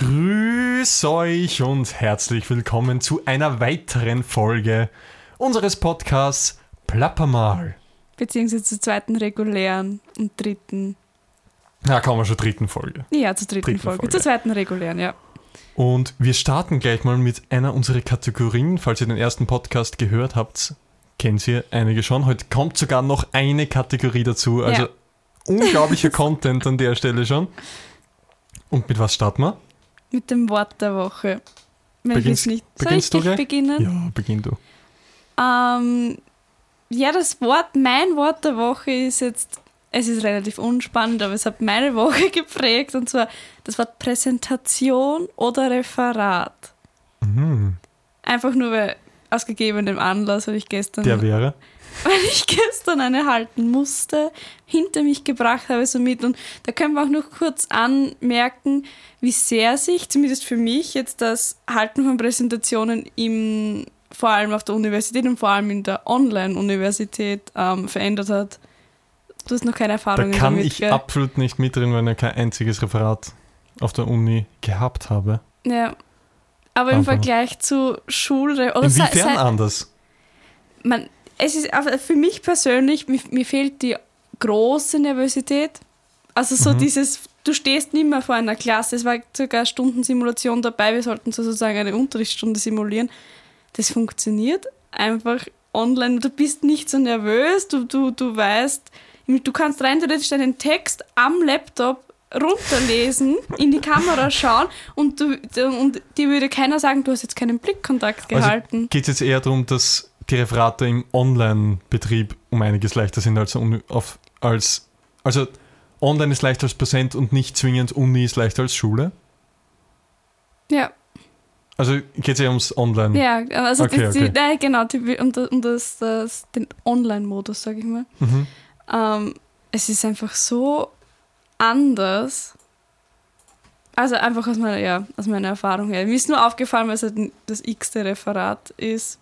Grüß euch und herzlich willkommen zu einer weiteren Folge unseres Podcasts Plappermal. Beziehungsweise zur zweiten regulären und dritten. Ja, kommen wir schon dritten Folge. Ja, zur dritten, Dritten Folge. Folge. Zur zweiten regulären, ja. Und wir starten gleich mal mit einer unserer Kategorien. Falls ihr den ersten Podcast gehört habt, kennt ihr einige schon. Heute kommt sogar noch eine Kategorie dazu. Also Ja. unglaublicher Content an der Stelle schon. Und mit was starten wir? Mit dem Wort der Woche. Wenn Beginnst- nicht. Soll ich gleich? beginnen? Ja, beginn du. Ähm, ja, das Wort, mein Wort der Woche ist jetzt, es ist relativ unspannend, aber es hat meine Woche geprägt und zwar das Wort Präsentation oder Referat. Mhm. Einfach nur weil, aus gegebenem Anlass, weil ich gestern Der wäre. weil ich gestern eine halten musste, hinter mich gebracht habe, so mit. Und da können wir auch noch kurz anmerken, wie sehr sich, zumindest für mich, jetzt das Halten von Präsentationen im, vor allem auf der Universität und vor allem in der Online-Universität ähm, verändert hat. Du hast noch keine Da Erfahrungen kann damit, ich gell? absolut nicht mitreden, weil ich kein einziges Referat auf der Uni gehabt habe. Ja. Aber im Einfach. Vergleich zu Schule oder sei- Inwiefern anders? man, es ist für mich persönlich, mir, mir fehlt die große Nervosität. Also so Mhm. dieses, du stehst nicht mehr vor einer Klasse, es war sogar Stundensimulation dabei, wir sollten sozusagen eine Unterrichtsstunde simulieren. Das funktioniert einfach online, du bist nicht so nervös, du, du, du weißt, du kannst rein theoretisch deinen Text am Laptop runterlesen, in die Kamera schauen und, du, und dir würde keiner sagen, du hast jetzt keinen Blickkontakt gehalten. Also geht es jetzt eher darum, dass die Referate im Online-Betrieb um einiges leichter sind als, auf, als also Online ist leichter als Präsent und nicht zwingend Uni ist leichter als Schule. ja. Also geht es eher ums Online. Ja, also Okay, das, okay. Die, nein, genau, die, um, das, um das, das, den Online-Modus, sage ich mal. Mhm. Ähm, es ist einfach so anders. Also einfach aus meiner, ja, aus meiner Erfahrung her. Mir ist nur aufgefallen, weil es halt das x-te Referat ist,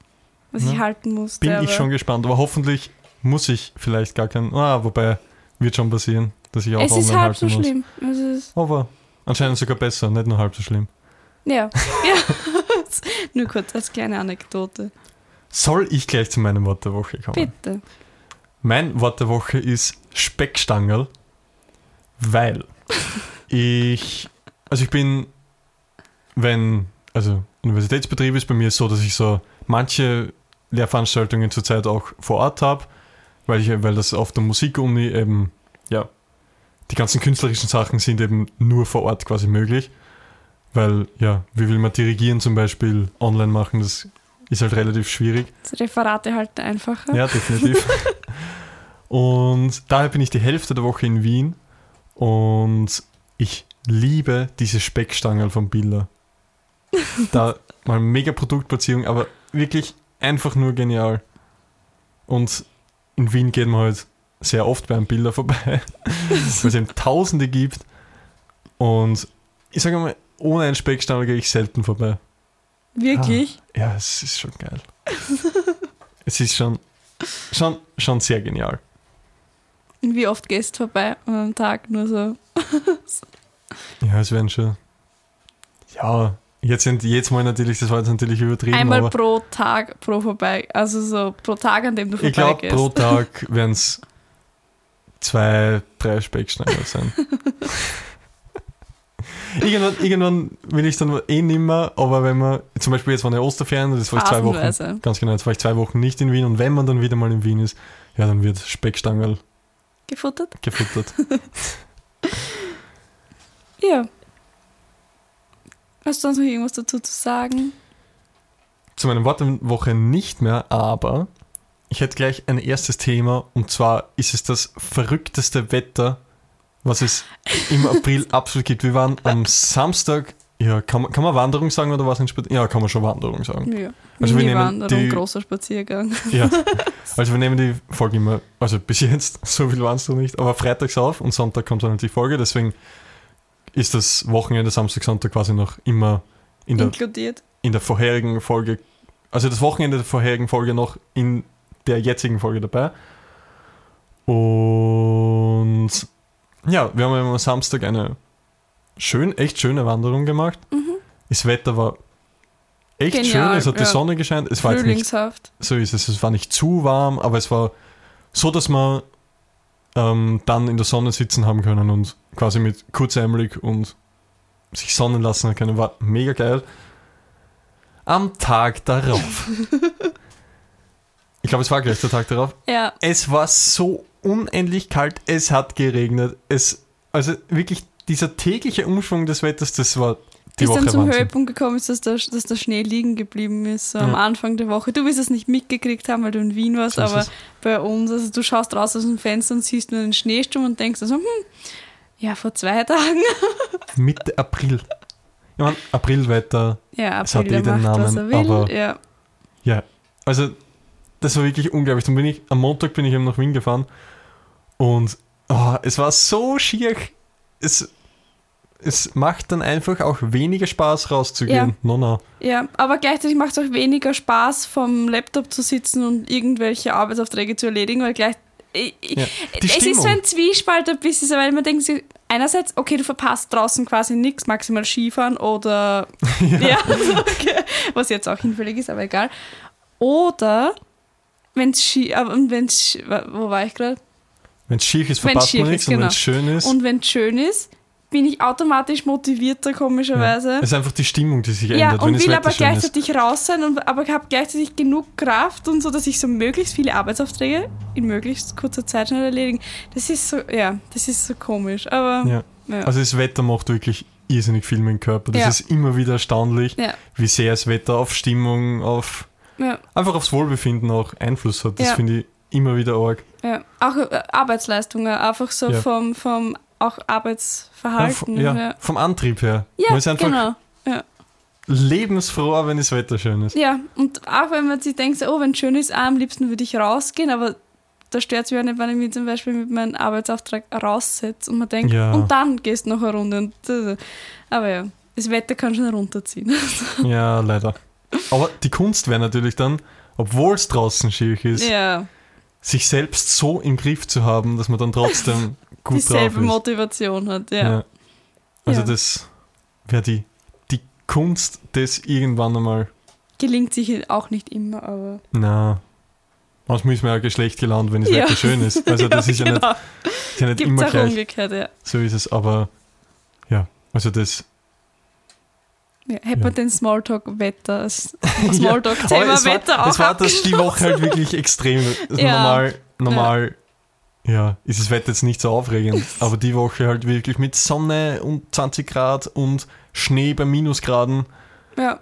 was ich Ja. halten musste. Bin ich schon gespannt, aber hoffentlich muss ich vielleicht gar kein. Ah, wobei wird schon passieren, dass ich auch es ist halb so muss. schlimm. Aber anscheinend sogar besser, nicht nur halb so schlimm. ja, ja. nur kurz als kleine Anekdote. Soll ich gleich zu meinem Wort der Woche kommen? Bitte. Mein Wort der Woche ist Speckstangerl, weil ich, also ich bin, wenn, also Universitätsbetrieb ist bei mir so, dass ich so manche Lehrveranstaltungen zurzeit auch vor Ort habe, weil, ich, weil das auf der Musikuni eben, ja, die ganzen künstlerischen Sachen sind eben nur vor Ort quasi möglich, weil, ja, wie will man dirigieren zum Beispiel online machen, das ist halt relativ schwierig. Das Referate halten einfacher. Ja, definitiv. und daher bin ich die Hälfte der Woche in Wien und ich liebe diese Speckstangen von Billa. Da mal mega Produktplatzierung, aber wirklich einfach nur genial. Und in Wien geht man halt sehr oft beim Billa vorbei, weil es eben Tausende gibt. Und ich sage mal, ohne einen Speckstangel gehe ich selten vorbei. Wirklich? Ja, es ist schon geil. es ist schon, schon, schon sehr genial. Und wie oft gehst du vorbei am Tag nur so? Ja, es werden schon. Ja, jetzt, sind, jetzt mal natürlich, das war jetzt natürlich übertrieben, Einmal pro Tag pro vorbei. Also so pro Tag, an dem du ich glaube, vorbeigehst. pro Tag werden es zwei, drei Speckschneider sein. irgendwann, irgendwann will ich dann eh nimmer, aber wenn man, zum Beispiel jetzt waren ja Osterferien, das war ich zwei Wochen, ganz genau, jetzt war ich zwei Wochen nicht in Wien und wenn man dann wieder mal in Wien ist, ja, dann wird Speckstangerl Gefuttert? gefuttert. Ja. Hast du sonst noch irgendwas dazu zu sagen? zu meinem Wort der Woche nicht mehr, aber ich hätte gleich ein erstes Thema und zwar ist es das verrückteste Wetter, was es im April absolut gibt. Wir waren am Samstag, ja, kann man, kann man Wanderung sagen oder was? Ja, kann man schon Wanderung sagen. Ja. Also wir nehmen Mini-Wanderung, die- großer Spaziergang. Ja, also wir nehmen die Folge immer, also bis jetzt, so viel waren es noch nicht, aber freitags auf und Sonntag kommt dann halt die Folge, deswegen ist das Wochenende Samstag, Sonntag quasi noch immer in der Inkludiert. in der vorherigen Folge, also das Wochenende der vorherigen Folge noch in der jetzigen Folge dabei. Und ja, wir haben am Samstag eine schön, echt schöne Wanderung gemacht. Das Wetter war echt Mhm. Genial, schön, es hat die ja. Sonne gescheint. Es war jetzt nicht, Frühlingshaft. so ist es, es war nicht zu warm, aber es war so, dass man ähm, dann in der Sonne sitzen haben können und quasi mit kurzärmelig und sich sonnen lassen können. War mega geil. Am Tag darauf. ich glaube, es war gleich der Tag darauf. Ja, Es war so unendlich kalt, es hat geregnet. Es, also wirklich dieser tägliche Umschwung des Wetters, das war die bis Woche dann zum Wahnsinn. Höhepunkt gekommen ist, dass der, dass der Schnee liegen geblieben ist, so am Ja. Anfang der Woche. Du wirst es nicht mitgekriegt haben, weil du in Wien warst, So aber es. bei uns, also du schaust raus aus dem Fenster und siehst nur den Schneesturm und denkst also, hm, ja, vor zwei Tagen. Mitte April. Ich meine, Aprilwetter, Ja, Es hat April, eh den macht, Namen, will. aber- ja. ja. Also, das war wirklich unglaublich. Dann bin ich, am Montag bin ich eben nach Wien gefahren und oh, es war so schier. Es, es macht dann einfach auch weniger Spaß rauszugehen. Ja. No, no. Ja, aber gleichzeitig macht es auch weniger Spaß, vom Laptop zu sitzen und irgendwelche Arbeitsaufträge zu erledigen, weil gleich. Ich, Ja. Es ist so ein Zwiespalt ein bisschen, weil man denkt sich, einerseits, okay, du verpasst draußen quasi nichts, maximal Skifahren oder. ja, also, okay, was jetzt auch hinfällig ist, aber egal. Oder, wenn es Ski. Aber wenn's, wo war ich gerade? Wenn es schier ist, verpasst man ist, nichts und wenn genau. es schön ist. Und wenn es schön ist, bin ich automatisch motivierter, komischerweise. Es ist einfach die Stimmung, die sich Ja, ändert, wenn und will aber schön ist. gleichzeitig raus sein, und, aber habe gleichzeitig genug Kraft und so, dass ich so möglichst viele Arbeitsaufträge in möglichst kurzer Zeit schnell erledigen. Das ist so, ja, das ist so komisch. Aber Ja. ja. Also das Wetter macht wirklich irrsinnig viel mit dem Körper. Das Ja. ist immer wieder erstaunlich, ja, wie sehr das Wetter auf Stimmung, auf ja, einfach aufs Wohlbefinden auch Einfluss hat. Das Ja. finde ich immer wieder arg. ja. Auch äh, Arbeitsleistungen, einfach so Ja. vom, vom auch Arbeitsverhalten. ja, ja, Vom Antrieb her. ja Man ist einfach genau. Ja. lebensfroh, wenn das Wetter schön ist. ja, und auch wenn man sich denkt, oh, wenn es schön ist, ah, am liebsten würde ich rausgehen, aber da stört es mich auch nicht, wenn ich mich zum Beispiel mit meinem Arbeitsauftrag raussetze und man denkt, Ja. und dann gehst du noch eine Runde. Und, aber ja, das Wetter kann schon runterziehen. Ja, leider. Aber die Kunst wäre natürlich dann, obwohl es draußen schier ist, ja, sich selbst so im Griff zu haben, dass man dann trotzdem gut dieselbe. Motivation hat. Ja. Also Ja. das wäre die, die Kunst des irgendwann einmal Gelingt sich auch nicht immer, aber. Na, manchmal ist man ja geschlecht gelaunt, wenn das Ja. Wetter schön ist. Also das ist ja nicht, genau. ist ja nicht Gibt immer es auch gleich. umgekehrt, ja. So ist es, aber ja, also das. ja. Hätte Ja. man den Smalltalk-Wetter, das Ja, Smalltalk-Thema es war, Wetter auch es war das die Woche halt wirklich extrem. Ja. Normal, normal ja. ist das Wetter jetzt nicht so aufregend, aber die Woche halt wirklich mit Sonne und 20 Grad und Schnee bei Minusgraden. Ja.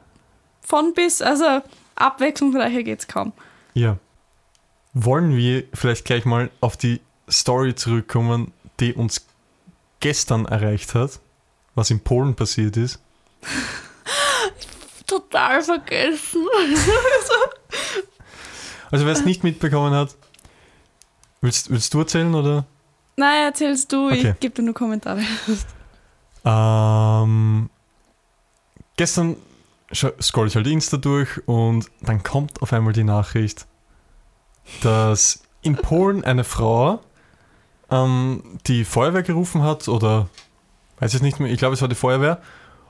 Von bis, also abwechslungsreicher geht's kaum. Ja. Wollen wir vielleicht gleich mal auf die Story zurückkommen, die uns gestern erreicht hat, was in Polen passiert ist? Total vergessen. Also wer es nicht mitbekommen hat, willst, willst du erzählen oder? Nein, erzählst du, Okay. ich gebe dir nur Kommentare. Ähm, gestern scroll ich halt Insta durch und dann kommt auf einmal die Nachricht, dass in Polen eine Frau ähm, die Feuerwehr gerufen hat oder weiß ich nicht mehr, ich glaube es war die Feuerwehr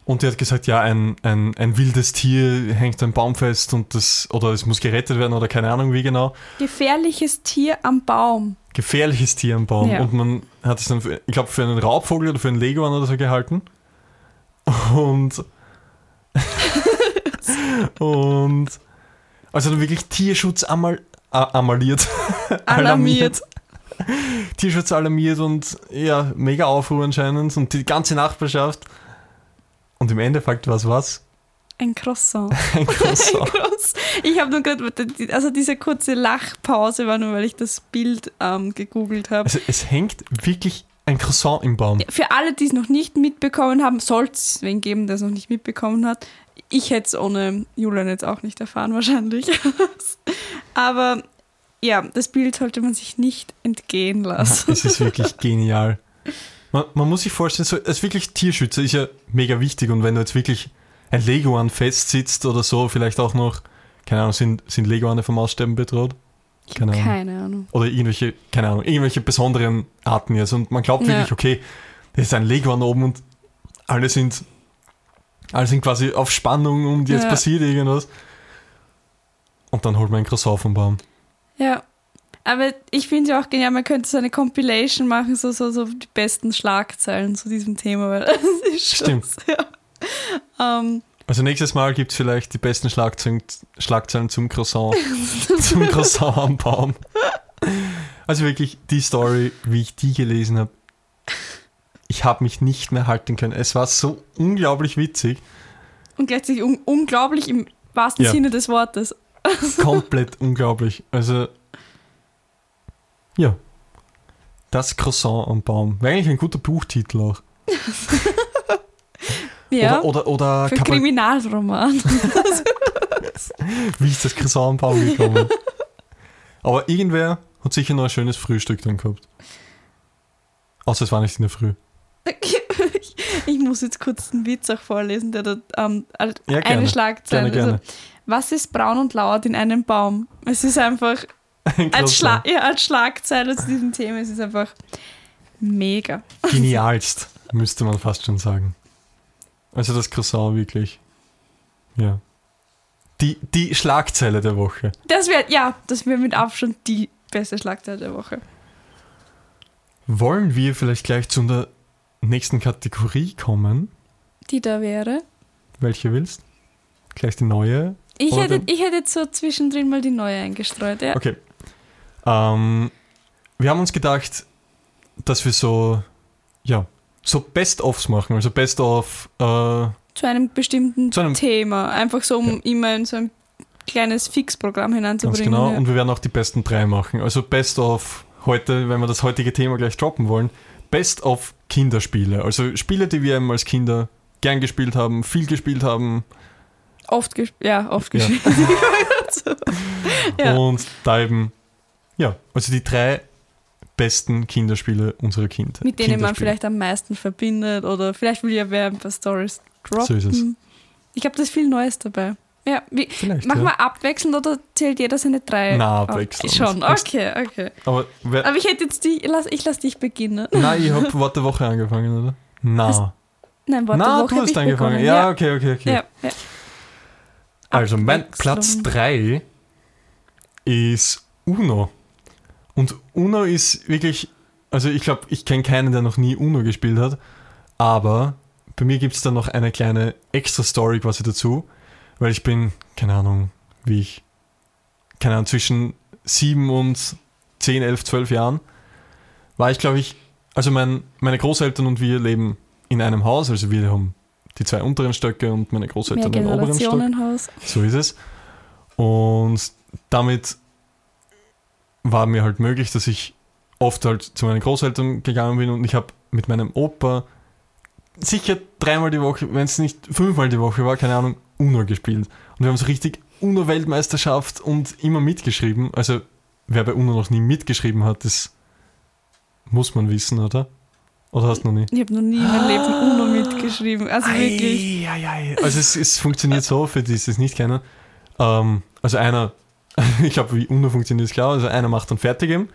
und die hat gesagt, ja, ein, ein, ein wildes Tier hängt am Baum fest und das oder es muss gerettet werden oder keine Ahnung wie genau. Gefährliches Tier am Baum. gefährliches Tier am Baum. Ja. Und man hat es dann, für, ich glaube, für einen Raubvogel oder für einen Leguan oder so gehalten. Und. und. Also dann wirklich Tierschutz amal, amaliert. Alarmiert. Tierschutz alarmiert und ja, mega Aufruhr anscheinend und die ganze Nachbarschaft. Und im Endeffekt war es was? Ein Croissant. Ein Croissant. Groß. Ich habe nur gerade, also diese kurze Lachpause war nur, weil ich das Bild ähm, gegoogelt habe. Also es hängt wirklich ein Croissant im Baum. Für alle, die es noch nicht mitbekommen haben, soll es wen geben, der es noch nicht mitbekommen hat. Ich hätte es ohne Julian jetzt auch nicht erfahren, wahrscheinlich. Aber ja, das Bild sollte man sich nicht entgehen lassen. Es ist wirklich genial. Man, man muss sich vorstellen, so, als wirklich Tierschützer ist ja mega wichtig und wenn du jetzt wirklich ein Leguan festsitzt oder so, vielleicht auch noch, keine Ahnung, sind, sind Leguane vom Aussterben bedroht? Keine Ahnung. Keine Ahnung. Oder irgendwelche, keine Ahnung, irgendwelche besonderen Arten jetzt. Und man glaubt Ja. wirklich, okay, da ist ein Leguan oben und alle sind, alle sind quasi auf Spannung und jetzt Ja. passiert irgendwas. Und dann holt man ein Croissant vom Baum. Ja. Aber ich finde ja auch genial, man könnte so eine Compilation machen, so, so, so die besten Schlagzeilen zu diesem Thema, weil das ist schon Stimmt. sehr. Ähm, Also nächstes Mal gibt es vielleicht die besten Schlagzeilen, Schlagzeilen zum Croissant, zum Croissant am Baum. Also wirklich die Story, wie ich die gelesen habe, ich habe mich nicht mehr halten können. Es war so unglaublich witzig, und gleichzeitig un unglaublich im wahrsten Ja. Sinne des Wortes. komplett unglaublich. Also ja, das Croissant am Baum. Wäre eigentlich ein guter Buchtitel auch. Ja. Oder, oder, oder für Kriminalroman. wie ist das Croissant am Baum gekommen? Aber irgendwer hat sicher noch ein schönes Frühstück dann gehabt. Außer es war nicht in der Früh. ich, muss jetzt kurz einen Witz auch vorlesen, der da ähm, Ja, eine Schlagzeile. Gerne, gerne. Also, was ist braun und lauert in einem Baum? Es ist einfach Ein als, Schla ja, als Schlagzeile zu diesem Thema, es ist einfach mega. Genialst, müsste man fast schon sagen. Also das Croissant wirklich. Ja. Die, die Schlagzeile der Woche. Das wäre, ja, das wäre mit Abstand die beste Schlagzeile der Woche. Wollen wir vielleicht gleich zu der nächsten Kategorie kommen? Die da wäre. Welche willst? Gleich die neue? Ich hätte, ich hätte jetzt so zwischendrin mal die neue eingestreut. Ja. Okay. Ähm, wir haben uns gedacht, dass wir so, ja, so Best-ofs machen. Also Best-of, äh, Zu einem bestimmten Zu einem- Thema. Einfach so, um immer in so ein kleines Fixprogramm ganz hineinzubringen. genau. Ja. Und wir werden auch die besten drei machen. Also Best-of heute, wenn wir das heutige Thema gleich droppen wollen, Best-of Kinderspiele. Also Spiele, die wir eben als Kinder gern gespielt haben, viel gespielt haben. Oft, ges ja, oft Ja. gespielt. so. ja. Und da eben, ja, also die drei besten Kinderspiele unserer Kindheit. Mit denen man vielleicht am meisten verbindet oder vielleicht will ja wer ein paar Stories droppen. So ist es. Ich glaube, da ist viel Neues dabei. Ja, wie, Vielleicht, machen ja. wir abwechselnd oder zählt jeder seine drei? Na, abwechselnd. Schon, okay, okay. Aber Aber ich hätte jetzt die, lass, ich lass dich beginnen. Nein, ich habe Wort der Woche angefangen, oder? Na. Nein, Wort Na, der Woche du hab hast angefangen. bekommen. Ja, okay, okay, okay. ja, ja. Also mein. Platz 3 ist Uno. Und Uno ist wirklich, also ich glaube, ich kenne keinen, der noch nie Uno gespielt hat, aber bei mir gibt es da noch eine kleine extra Story quasi dazu, weil ich bin, keine Ahnung, wie ich, keine Ahnung, zwischen 7 und 10, 11, 12 Jahren, war ich, glaube ich, also mein, meine Großeltern und wir leben in einem Haus, also wir haben die zwei unteren Stöcke und meine Großeltern den oberen Stock. So ist es. Und damit war mir halt möglich, dass ich oft halt zu meinen Großeltern gegangen bin und ich habe mit meinem Opa sicher dreimal die Woche, wenn es nicht fünfmal die Woche war, keine Ahnung, Uno gespielt. Und wir haben so richtig Uno-Weltmeisterschaft und immer mitgeschrieben. Also wer bei Uno noch nie mitgeschrieben hat, das muss man wissen, oder? Oder hast du noch nie? Ich habe noch nie in meinem Leben Uno mitgeschrieben. Also wirklich. Ei, ei, ei. Also es, es funktioniert so, für die, die es nicht kennen. Ähm, also einer, ich glaube, wie UNO funktioniert, ist klar. Also einer macht dann fertig eben.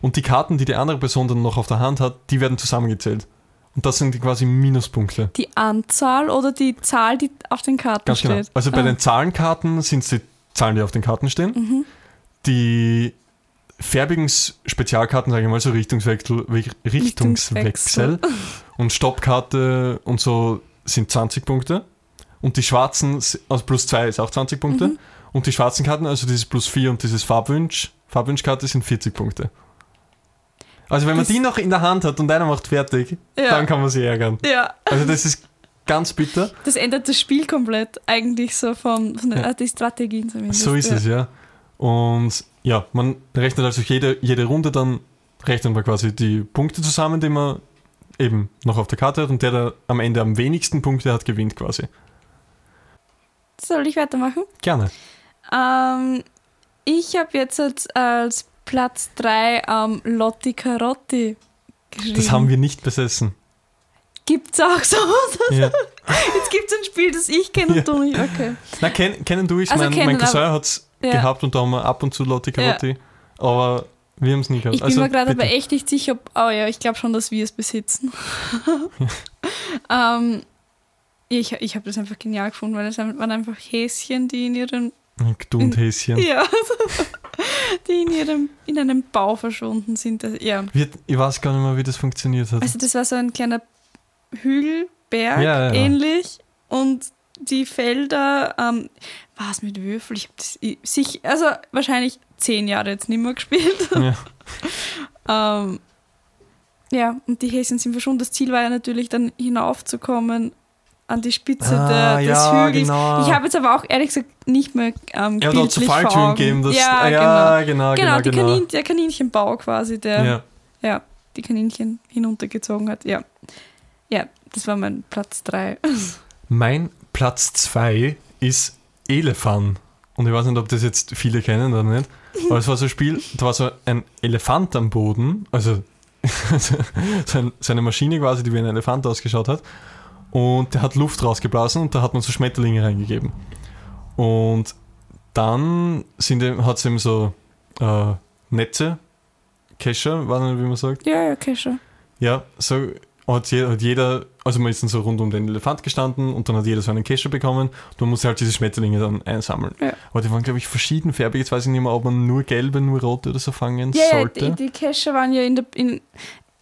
Und die Karten, die die andere Person dann noch auf der Hand hat, die werden zusammengezählt. Und das sind quasi Minuspunkte. Die Anzahl oder die Zahl, die auf den Karten Ganz genau. steht. Also bei Ah. den Zahlenkarten sind es die Zahlen, die auf den Karten stehen. Mhm. Die färbigen Spezialkarten, sage ich mal, so Richtungswechsel, Richtungswechsel und Stoppkarte und so sind 20 Punkte. Und die schwarzen, also plus 2 ist auch 20 Punkte. Mhm. Und die schwarzen Karten, also dieses plus 4 und dieses Farbwunsch, Farbwunschkarte sind 40 Punkte. Also wenn man Das- die noch in der Hand hat und einer macht fertig, Ja. dann kann man sich ärgern. Ja, Also das ist ganz bitter. das ändert das Spiel komplett eigentlich so von, von den, Ja. äh, die Strategien zumindest. So ist ja. es, ja. Und ja, man rechnet also jede, jede Runde dann, rechnet man quasi die Punkte zusammen, die man eben noch auf der Karte hat und der, der am Ende am wenigsten Punkte hat, gewinnt quasi. Soll ich weitermachen? Gerne. Ähm, ich habe jetzt als, als Platz 3 ähm, Lotti Carotti geschrieben. Das haben wir nicht besessen. Gibt's auch so? Ja. Jetzt gibt's ein Spiel, das ich kenne Ja. und du nicht. Okay. Na, kenn, kennen du es? Also mein, kennen, mein Cousin hat es Ja. gehabt und da haben wir ab und zu Lotti Carotti. Aber Wir haben es nie gehabt. Ich bin Also, mir gerade aber echt nicht sicher, ob. Oh ja, ich glaube schon, dass wir es besitzen. ähm, ich ich habe das einfach genial gefunden, weil es waren einfach Häschen, die in ihren. Und Häschen. Ja. die in ihrem in einem Bau verschwunden sind. Ja. Wird, ich weiß gar nicht mehr, wie das funktioniert hat. Also das war so ein kleiner Hügelberg, Ja, ja, ähnlich. Und die Felder, ähm, war es mit Würfel? Ich habe sich, also wahrscheinlich zehn Jahre jetzt nicht mehr gespielt. ja. Ähm, ja, und die Häschen sind verschwunden. Das Ziel war ja natürlich dann hinaufzukommen an die Spitze Ah, der, des ja, Hügels. genau. Ich habe jetzt aber auch ehrlich gesagt nicht mehr ähm, Ja, bildlich vor Augen. gegeben. Das, ja, ah, genau. ja, genau, Genau, genau. die genau. Kanin, der Kaninchenbau quasi, der ja. ja, die Kaninchen hinuntergezogen hat. Ja, ja das war mein Platz 3. Mein Platz 2 ist Elefant. Und ich weiß nicht, ob das jetzt viele kennen oder nicht. Aber es war so ein Spiel, da war so ein Elefant am Boden, also so ein- so eine Maschine quasi, die wie ein Elefant ausgeschaut hat. Und der hat Luft rausgeblasen und da hat man so Schmetterlinge reingegeben. Und dann hat es eben so äh, Netze, Kescher, weiß nicht, wie man sagt. Ja, ja, schon. Ja, so hat jeder, hat jeder, also man ist dann so rund um den Elefant gestanden und dann hat jeder so einen Kescher bekommen und man musste halt diese Schmetterlinge dann einsammeln. Ja. Aber die waren, glaube ich, verschiedenfarbig. Jetzt weiß ich nicht mehr, ob man nur gelbe, nur rote oder so fangen Ja, ja, sollte. die, die Kescher waren ja in der. In,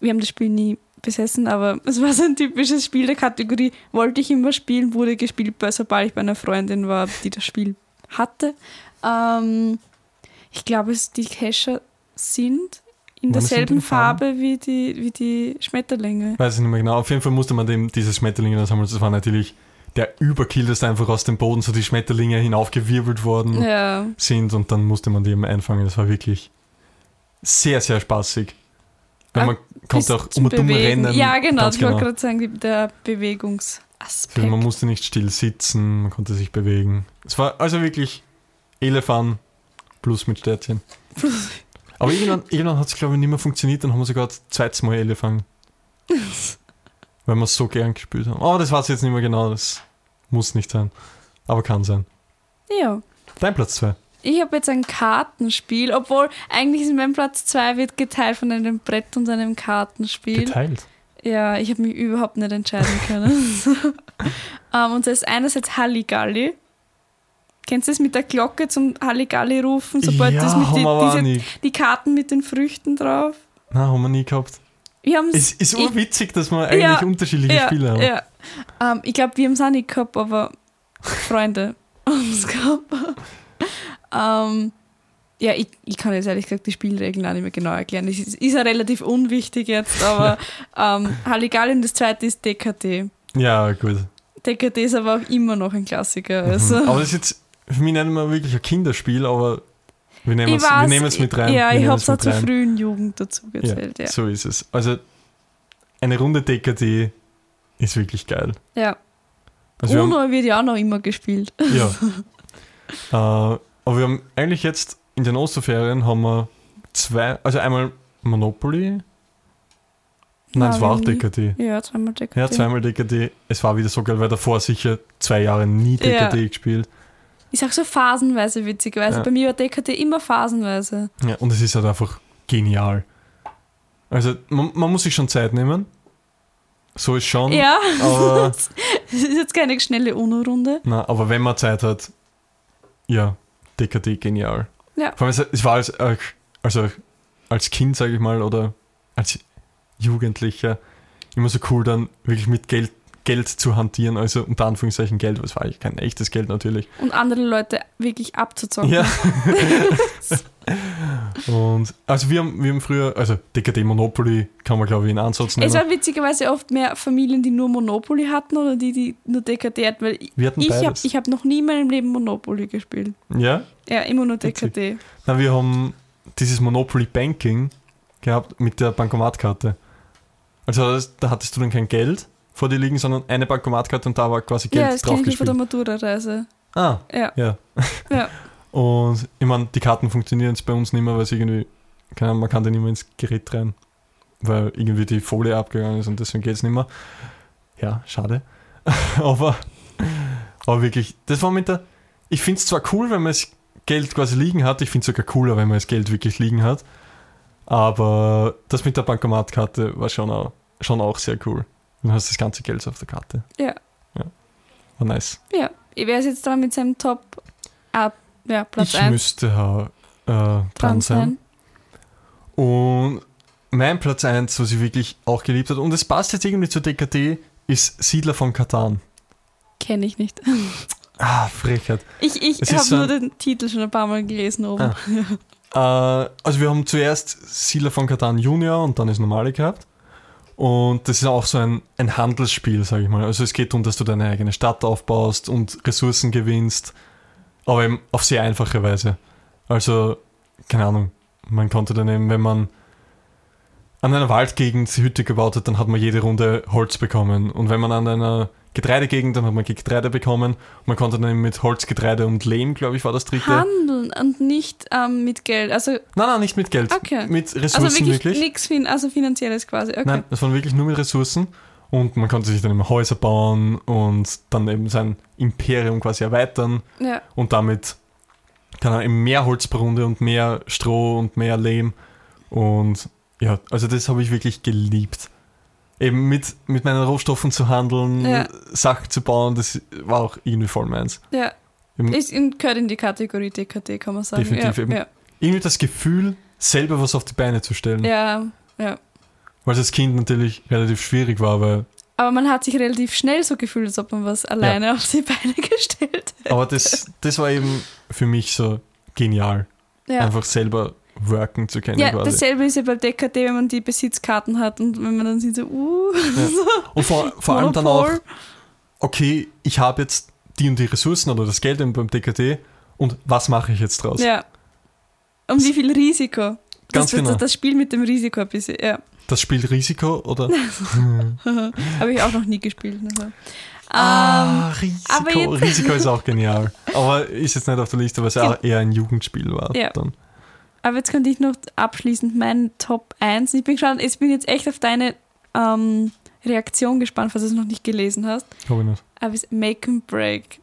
wir haben das Spiel nie besessen, aber es war so ein typisches Spiel der Kategorie. Wollte ich immer spielen, wurde gespielt, bei- sobald ich bei einer Freundin war, die das Spiel hatte. Ähm, ich glaube, es- die Kescher sind in sind derselben? Farbe wie die, wie die Schmetterlinge. Weiß ich nicht mehr genau. Auf jeden Fall musste man dem dieses Schmetterlinge dann sammeln. Das war natürlich der Überkill, dass da einfach aus dem Boden so die Schmetterlinge hinaufgewirbelt worden Ja. sind und dann musste man die eben einfangen. Das war wirklich sehr, sehr spaßig. Ah, man konnte auch um Bewegen. rennen. Ja, genau. Ich wollte genau. gerade sagen, der Bewegungsaspekt. Also man musste nicht still sitzen, man konnte sich bewegen. Es war also wirklich Elefant plus mit Sternchen. Aber irgendwann, irgendwann hat es, glaube ich, nicht mehr funktioniert, dann haben wir sogar zweites Mal Elefant. Weil wir es so gern gespielt haben. Aber das weiß ich jetzt nicht mehr genau, das muss nicht sein. Aber kann sein. ja. Dein Platz 2. Ich habe jetzt ein Kartenspiel, obwohl eigentlich ist mein Platz 2 wird geteilt von einem Brett und einem Kartenspiel. Geteilt. Ja, ich habe mich überhaupt nicht entscheiden können. ähm, und das ist einerseits Halligalli. Kennst du das mit der Glocke zum Halligalli rufen, sobald ja, das mit die, diese, die Karten mit den Früchten drauf? Nein, haben wir nie gehabt. Wir Es ist ich- urwitzig, dass wir eigentlich Ja, unterschiedliche ja, Spiele haben. Ja. Ähm, ich glaube, wir haben es auch nicht gehabt, aber Freunde haben es gehabt. Ähm, ja, ich, ich kann jetzt ehrlich gesagt die Spielregeln auch nicht mehr genau erklären. Das ist, ist ja relativ unwichtig jetzt, aber ähm, Halligalli und das zweite ist DKT. Ja, gut. DKT ist aber auch immer noch ein Klassiker. Mhm. Also. Aber das ist jetzt für mich nicht mehr wirklich ein Kinderspiel, aber wir nehmen Ich es wir weiß, nehmen es mit rein. Ja, wir ich habe es auch zur frühen Jugend dazu gezählt. Ja, So ist es. Also eine Runde DKD ist wirklich geil. ja. Also wir haben, UNO wird ja auch noch immer gespielt. ja. äh, aber wir haben eigentlich jetzt in den Osterferien haben wir zwei, also einmal Monopoly. Nein, es Nein, war auch. DKD. Ja, zweimal DKT. Ja, zweimal DKD. Es war wieder so geil, weil davor sicher zwei Jahre nie DKD Ja. gespielt. Ist auch so phasenweise, witzigerweise. Ja. Bei mir war DKT immer phasenweise. Ja, und es ist halt einfach genial. Also man, man muss sich schon Zeit nehmen. So ist schon. Ja, Aber, das ist jetzt keine schnelle UNO-Runde. na, aber wenn man Zeit hat, ja, DKD genial. Ja. Vor allem, es, war als, äh, also als Kind, sage ich mal, oder als Jugendlicher immer so cool, dann wirklich mit Geld, Geld zu hantieren. Also unter Anführungszeichen Geld, was war eigentlich kein echtes Geld natürlich. Und andere Leute wirklich abzuzocken. Ja. Und also wir haben, wir haben früher, also DKD Monopoly kann man glaube ich in Ansatz nehmen. Es war witzigerweise oft mehr Familien, die nur Monopoly hatten oder die, die nur DKT hatten, weil wir hatten ich habe ich hab noch nie in meinem Leben Monopoly gespielt. ja? Ja, immer nur Witzig. DKT. Na, wir haben dieses Monopoly Banking gehabt mit der Bankomatkarte. Also das, da hattest du dann kein Geld vor dir liegen, sondern eine Bankomatkarte und da war quasi Geld Ja, das kenne ich nur von draufgespielt. der Matura-Reise. Ah, Ja. ja. Ja. Und ich meine, die Karten funktionieren jetzt bei uns nicht mehr, weil es irgendwie, keine Ahnung, man kann da nicht mehr ins Gerät rein, weil irgendwie die Folie abgegangen ist und deswegen geht es nicht mehr. Ja, schade. aber, aber wirklich, das war mit der, ich finde es zwar cool, wenn man das Geld quasi liegen hat, ich finde es sogar cooler, wenn man das Geld wirklich liegen hat, Aber das mit der Bankomatkarte war schon auch, schon auch sehr cool. Du hast das ganze Geld auf der Karte. Ja. ja. War nice. Ja. Wer ist jetzt dran mit seinem Top ah, ja, Platz ich 1 müsste äh, dran, dran sein. Und mein Platz 1, was ich wirklich auch geliebt habe, und es passt jetzt irgendwie zur DKT, ist Siedler von Katan. Kenne ich nicht. Ah, Frechheit. Ich, ich habe so nur den Titel schon ein paar Mal gelesen oben. Ah. äh, also wir haben zuerst Siedler von Katan Junior und dann das normale gehabt. Und das ist auch so ein, ein Handelsspiel, sage ich mal. Also es geht darum, dass du deine eigene Stadt aufbaust und Ressourcen gewinnst, aber eben auf sehr einfache Weise. Also, keine Ahnung, man konnte dann eben, wenn man an einer Waldgegend Hütte gebaut hat, dann hat man jede Runde Holz bekommen. Und wenn man an einer Getreidegegend, dann hat man Getreide bekommen. Und man konnte dann mit Holz, Getreide und Lehm, glaube ich, war das dritte. Handeln und nicht ähm, mit Geld. Also nein, nein, nicht mit Geld. Okay. Mit Ressourcen also wirklich. wirklich. Nichts fin also finanzielles quasi. Okay. Nein, das waren wirklich nur mit Ressourcen. Und man konnte sich dann immer Häuser bauen und dann eben sein Imperium quasi erweitern. Ja. Und damit kann er eben mehr Holz pro Runde und mehr Stroh und mehr Lehm. Und ja, also das habe ich wirklich geliebt eben mit, mit meinen Rohstoffen zu handeln, Ja. Sachen zu bauen, das war auch irgendwie voll meins. Ja. Eben Ist in, gehört in die Kategorie DKT, kann man sagen. Definitiv ja. eben. Irgendwie das Gefühl, selber was auf die Beine zu stellen. ja, ja. Weil es als Kind natürlich relativ schwierig war, weil, Aber man hat sich relativ schnell so gefühlt, als ob man was alleine auf die Beine gestellt hätte. aber das, das war eben für mich so genial, Ja. einfach selber worken zu können Ja, quasi. dasselbe ist ja bei DKT, wenn man die Besitzkarten hat und wenn man dann sieht so, uh, Und vor, vor allem dann auch, okay, ich habe jetzt die und die Ressourcen oder das Geld beim DKT und was mache ich jetzt draus? Ja. Um wie viel Risiko? Ganz das, genau. Das, das Spiel mit dem Risiko ein bisschen, ja. Das spielt Risiko oder? Habe ich auch noch nie gespielt. Also. Ähm, Ah, aber Risiko. Risiko ist auch genial. Aber ist jetzt nicht auf der Liste, weil es auch eher ein Jugendspiel war. Ja. Dann. aber jetzt könnte ich noch abschließend meinen Top 1. Ich bin gespannt, ich bin jetzt echt auf deine ähm, Reaktion gespannt, falls du es noch nicht gelesen hast. Hab ich nicht. Aber es ist Make and Break.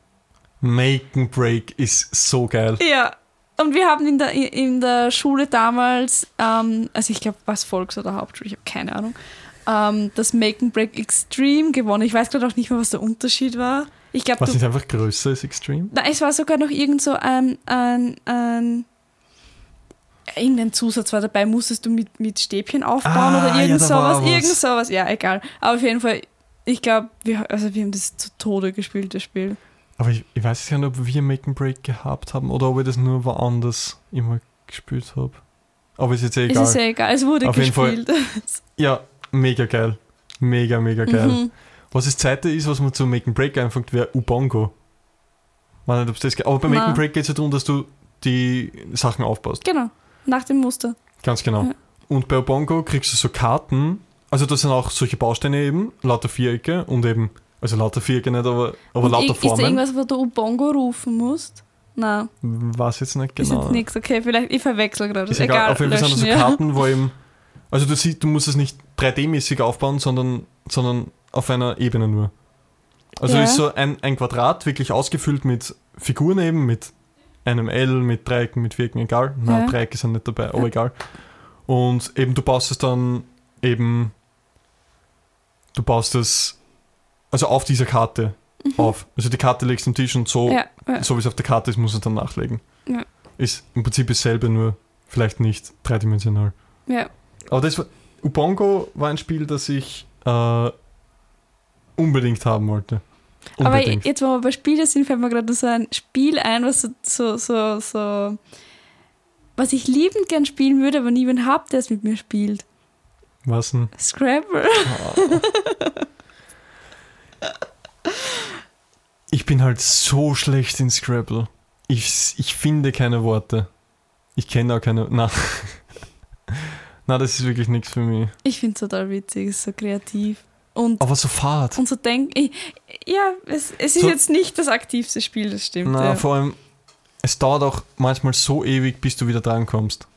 Make and Break ist so geil. Ja. Und wir haben in der, in der Schule damals, ähm, also ich glaube, was Volks- oder Hauptschule, ich habe keine Ahnung, ähm, das Make and Break Extreme gewonnen. Ich weiß gerade auch nicht mehr, was der Unterschied war. Ich glaube, Was nicht einfach größer ist Extreme? Na, es war sogar noch irgend so ein, ein, ein irgendein Zusatz war dabei, musstest du mit, mit Stäbchen aufbauen Ah, oder ja, irgend war sowas, was. irgend sowas, ja, egal. Aber auf jeden Fall, ich glaube, wir, also wir haben das zu Tode gespielt, das Spiel. Aber ich, ich weiß nicht, ob wir Make and Break gehabt haben oder ob ich das nur woanders immer gespielt habe. Aber ist jetzt eh Es egal. ist ja egal, es wurde Auf jeden Fall. gespielt. ja, mega geil. Mega, mega geil. Mhm. Was das zweite ist, was man zu Make and Break einfängt, wäre Ubongo. Weiß nicht, ob's das Aber bei Make Na. and Break geht es ja darum, dass du die Sachen aufbaust. Genau, nach dem Muster. Ganz genau. Ja. Und bei Ubongo kriegst du so Karten. Also das sind auch solche Bausteine eben, lauter Vierecke und eben, also lauter Vierecke nicht, aber, aber Und lauter ir- Ist da Formen. irgendwas, wo du Ubongo rufen musst? Nein, Weiß jetzt nicht ist genau. jetzt nichts. Okay, vielleicht, ich verwechsel gerade. Ist egal. Auf jeden Fall sind das so ja. Karten, wo eben, also du siehst, du musst es nicht 3D-mäßig aufbauen, sondern, sondern auf einer Ebene nur. Also Ja. ist so ein, ein Quadrat wirklich ausgefüllt mit Figuren eben, mit einem L, mit Dreiecken, mit Vierecken, egal. Na, Ja. Dreiecke sind nicht dabei, aber Ja. egal. Und eben du baust es dann eben, du baust es also auf dieser Karte auf. Also die Karte legst du am Tisch und so, Mhm. Ja, ja. so wie es auf der Karte ist, musst du es dann nachlegen. Ja. Ist im Prinzip dasselbe, nur vielleicht nicht dreidimensional. ja. Aber das war, Ubongo war ein Spiel, das ich äh, unbedingt haben wollte. Aber Unbedingt. jetzt, wo wir bei Spiele sind, fällt mir gerade so ein Spiel ein, was so, so, so, so was ich liebend gern spielen würde, aber niemand habe, der es mit mir spielt. Was denn? Scrabble. Ich bin halt so schlecht in Scrabble. Ich, ich finde keine Worte. Ich kenne auch keine. Na. Na, das ist wirklich nichts für mich. Ich finde es total witzig, ist so kreativ. Und, Aber so fad. und so denken, ja, es, es ist So- jetzt nicht das aktivste Spiel, das stimmt. Na, ja. vor allem, es dauert auch manchmal so ewig, bis du wieder drankommst.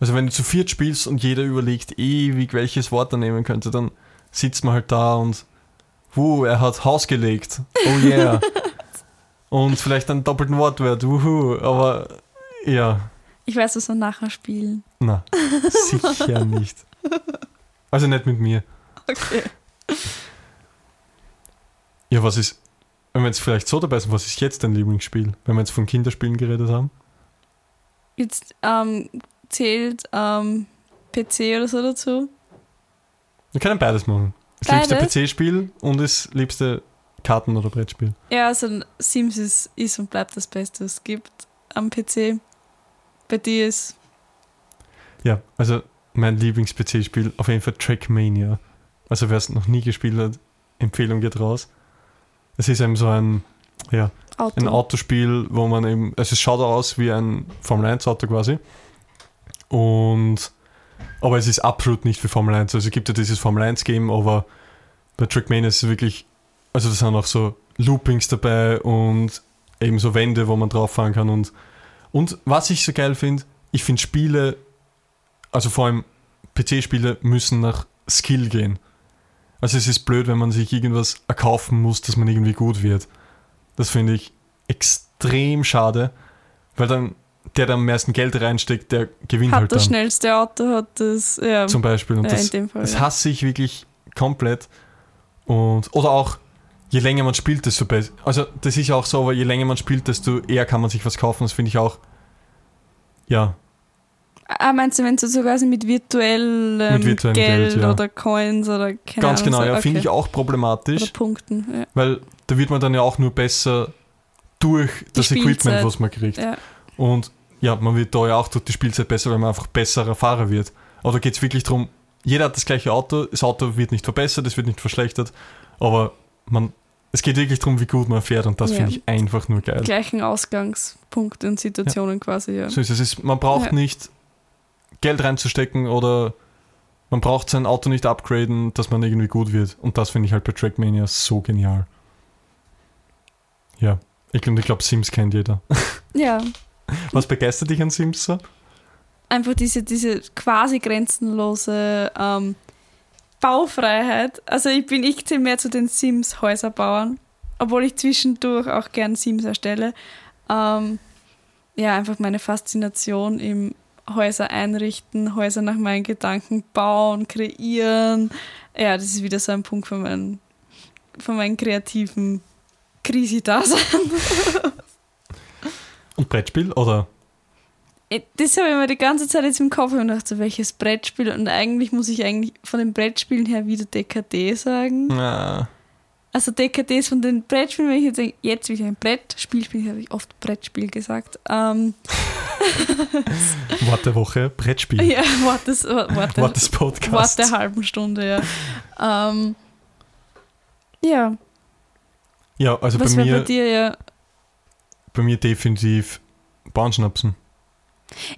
Also wenn du zu viert spielst und jeder überlegt ewig, welches Wort er nehmen könnte, dann sitzt man halt da und wuh, er hat Haus gelegt. Oh yeah. und vielleicht einen doppelten Wortwert, wuhu. Aber ja, Ich weiß, was wir nachher spielen. Na, sicher nicht. Also nicht mit mir. Okay. Ja, was ist, wenn wir jetzt vielleicht so dabei sind, was ist jetzt dein Lieblingsspiel? Wenn wir jetzt von Kinderspielen geredet haben? Jetzt ähm, zählt ähm, PC oder so dazu. Wir können beides machen. Das liebste? PC-Spiel und das liebste Karten- oder Brettspiel. Ja, also Sims ist, ist und bleibt das Beste, was es gibt am PC. Bei dir ist Ja, also mein Lieblings-PC-Spiel auf jeden Fall Trackmania. Also wer es noch nie gespielt hat, Empfehlung geht raus. Es ist eben so ein, ja, Auto. ein Autospiel, wo man eben, also es schaut aus wie ein Formel 1 Auto quasi. Und, aber es ist absolut nicht wie Formel 1. Also es gibt ja dieses Formel 1 Game, aber bei Trackmania ist es wirklich, also da sind auch so Loopings dabei und eben so Wände, wo man drauf fahren kann und, und was ich so geil finde, ich finde Spiele, also vor allem PC-Spiele müssen nach Skill gehen. Also es ist blöd, wenn man sich irgendwas erkaufen muss, dass man irgendwie gut wird. Das finde ich extrem schade, weil dann der, der am meisten Geld reinsteckt, der gewinnt hat halt das dann. schnellste Auto, hat das, ja, Zum Beispiel. Und ja das, Fall. das ja. hasse ich wirklich komplett. Und, oder auch, je länger man spielt, desto besser. Also, das ist auch so, aber je länger man spielt, desto eher kann man sich was kaufen. Das finde ich auch, ja, Ah, meinst du, wenn du sogar so mit virtuellem, Mit virtuellem Geld, Geld, ja. oder Coins oder keine ganz Ahnung, genau, so, ja, finde okay. ich auch problematisch, Oder Punkten, ja. weil da wird man dann ja auch nur besser durch das Equipment, Spielzeit. was man kriegt. ja. Und ja, man wird da ja auch durch die Spielzeit besser, weil man einfach besserer Fahrer wird. Aber da geht es wirklich darum, jeder hat das gleiche Auto, das Auto wird nicht verbessert, es wird nicht verschlechtert, aber man, es geht wirklich darum, wie gut man fährt und das Ja. finde ich einfach nur geil. Gleichen Ausgangspunkte und Situationen quasi, ja. So ist es. es ist, man braucht Ja. nicht Geld reinzustecken oder man braucht sein Auto nicht upgraden, dass man irgendwie gut wird. Und das finde ich halt bei Trackmania so genial. Ja, ich glaube, ich glaub, Sims kennt jeder. Ja, Was begeistert dich an Sims so? einfach diese, diese quasi grenzenlose ähm, Baufreiheit. Also ich bin, ich zähle mehr zu den Sims-Häuserbauern, obwohl ich zwischendurch auch gern Sims erstelle. Ähm, ja, einfach meine Faszination im Häuser einrichten, Häuser nach meinen Gedanken bauen, kreieren. Ja, das ist wieder so ein Punkt von meinem, von meinem kreativen Krisi-Dasein. Und Brettspiel oder? Äh, Das habe ich mir die ganze Zeit jetzt im Kopf und gedacht, so welches Brettspiel. Und eigentlich muss ich eigentlich von den Brettspielen her wieder DKD sagen. Na, Also DKD ist von den Brettspielen, wenn ich jetzt denke, jetzt will ich ein Brettspiel spielen, habe ich oft Brettspiel gesagt. Ähm, Wort der Woche, Brettspiel. ja, Wort des, Wort, Wort des Wort Podcasts. der halben Stunde, ja. ähm, ja, Ja, also bei was bei mir, dir ja. Bei mir definitiv Bauernschnapsen.